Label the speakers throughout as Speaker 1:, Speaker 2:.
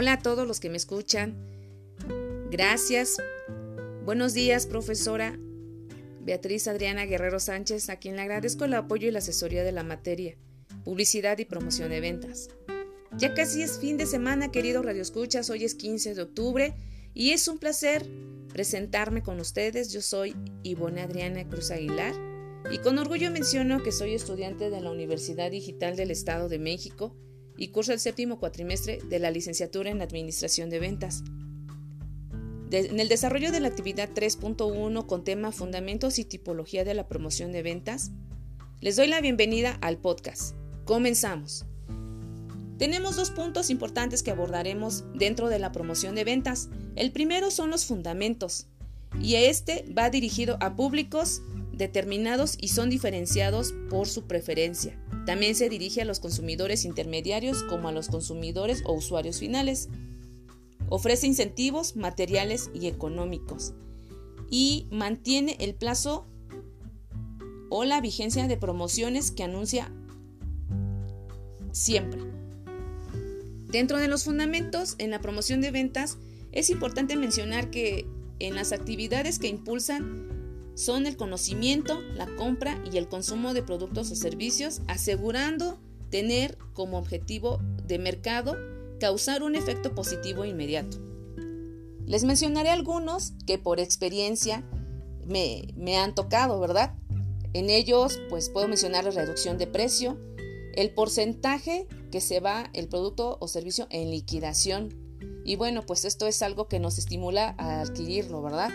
Speaker 1: Hola a todos los que me escuchan. Gracias. Buenos días, profesora Beatriz Adriana Guerrero Sánchez, a quien le agradezco el apoyo y la asesoría de la materia, publicidad y promoción de ventas. Ya casi es fin de semana, queridos radioescuchas, hoy es 15 de octubre y es un placer presentarme con ustedes. Yo soy Ivonne Adriana Cruz Aguilar y con orgullo menciono que soy estudiante de la Universidad Digital del Estado de México y curso el séptimo cuatrimestre de la licenciatura en Administración de Ventas. en el desarrollo de la actividad 3.1 con tema Fundamentos y Tipología de la Promoción de Ventas, les doy la bienvenida al podcast. Comenzamos. Tenemos dos puntos importantes que abordaremos dentro de la promoción de ventas. El primero son los fundamentos, y este va dirigido a públicos determinados y son diferenciados por su preferencia. También se dirige a los consumidores intermediarios como a los consumidores o usuarios finales. Ofrece incentivos materiales y económicos y mantiene el plazo o la vigencia de promociones que anuncia siempre. Dentro de los fundamentos en la promoción de ventas es importante mencionar que en las actividades que impulsan son el conocimiento, la compra y el consumo de productos o servicios, asegurando tener como objetivo de mercado causar un efecto positivo inmediato. Les mencionaré algunos que por experiencia me, me han tocado, ¿verdad? En ellos, pues puedo mencionar la reducción de precio, el porcentaje que se va el producto o servicio en liquidación. Y bueno, pues esto es algo que nos estimula a adquirirlo, ¿verdad?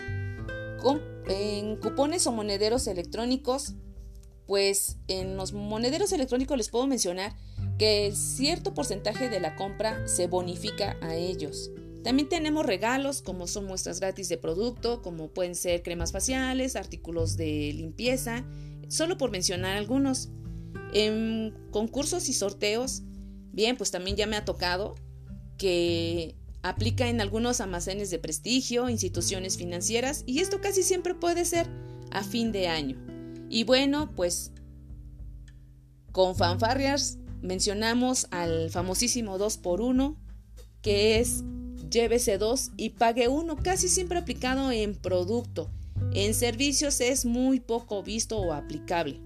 Speaker 1: En cupones o monederos electrónicos, pues en los monederos electrónicos les puedo mencionar que cierto porcentaje de la compra se bonifica a ellos. También tenemos regalos como son muestras gratis de producto, como pueden ser cremas faciales, artículos de limpieza, solo por mencionar algunos. En concursos y sorteos, bien, pues también ya me ha tocado que Aplica en algunos almacenes de prestigio, instituciones financieras y esto casi siempre puede ser a fin de año. Y bueno, pues con fanfarrias mencionamos al famosísimo 2x1 que es llévese 2 y pague 1, casi siempre aplicado en producto. En servicios es muy poco visto o aplicable.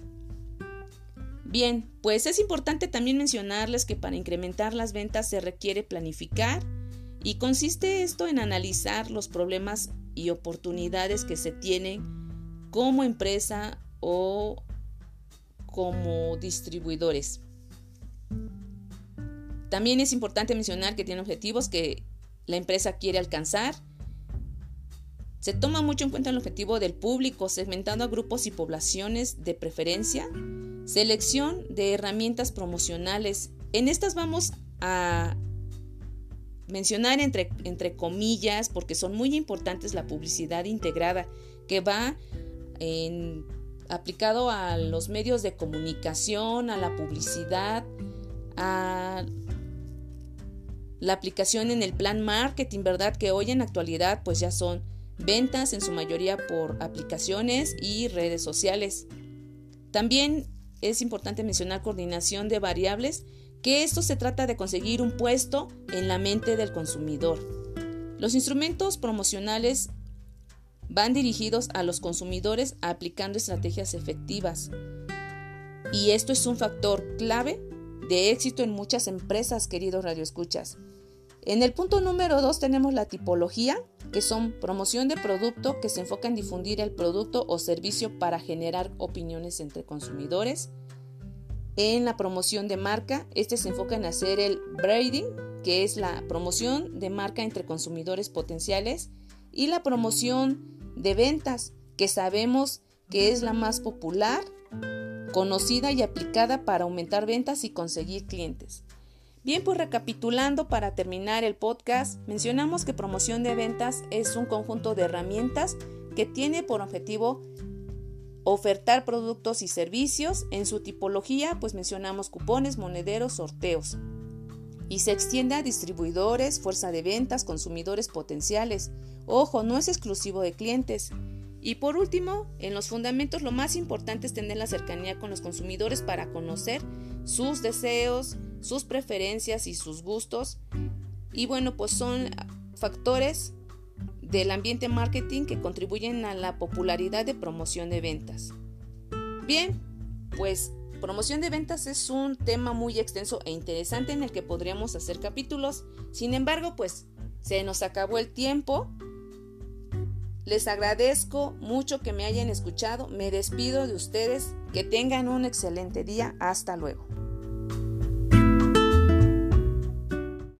Speaker 1: Bien, pues es importante también mencionarles que para incrementar las ventas se requiere planificar, y consiste esto en analizar los problemas y oportunidades que se tienen como empresa o como distribuidores. También es importante mencionar que tiene objetivos que la empresa quiere alcanzar. Se toma mucho en cuenta el objetivo del público, segmentando a grupos y poblaciones de preferencia. Selección de herramientas promocionales. En estas vamos a mencionar entre, entre comillas, porque son muy importantes la publicidad integrada, que va en, aplicado a los medios de comunicación, a la publicidad, a la aplicación en el plan marketing, ¿verdad? Que hoy en actualidad pues ya son ventas en su mayoría por aplicaciones y redes sociales. También es importante mencionar coordinación de variables que esto se trata de conseguir un puesto en la mente del consumidor. Los instrumentos promocionales van dirigidos a los consumidores aplicando estrategias efectivas. Y esto es un factor clave de éxito en muchas empresas, queridos radioescuchas. En el punto número 2 tenemos la tipología, que son promoción de producto que se enfoca en difundir el producto o servicio para generar opiniones entre consumidores. En la promoción de marca, este se enfoca en hacer el braiding, que es la promoción de marca entre consumidores potenciales, y la promoción de ventas, que sabemos que es la más popular, conocida y aplicada para aumentar ventas y conseguir clientes. Bien, pues recapitulando para terminar el podcast, mencionamos que promoción de ventas es un conjunto de herramientas que tiene por objetivo Ofertar productos y servicios. En su tipología, pues mencionamos cupones, monederos, sorteos. Y se extiende a distribuidores, fuerza de ventas, consumidores potenciales. Ojo, no es exclusivo de clientes. Y por último, en los fundamentos lo más importante es tener la cercanía con los consumidores para conocer sus deseos, sus preferencias y sus gustos Y bueno, pues son factores del ambiente marketing que contribuyen a la popularidad de promoción de ventas. Bien, pues promoción de ventas es un tema muy extenso e interesante en el que podríamos hacer capítulos. Sin embargo, pues se nos acabó el tiempo. Les agradezco mucho que me hayan escuchado. Me despido de ustedes. Que tengan un excelente día. Hasta luego.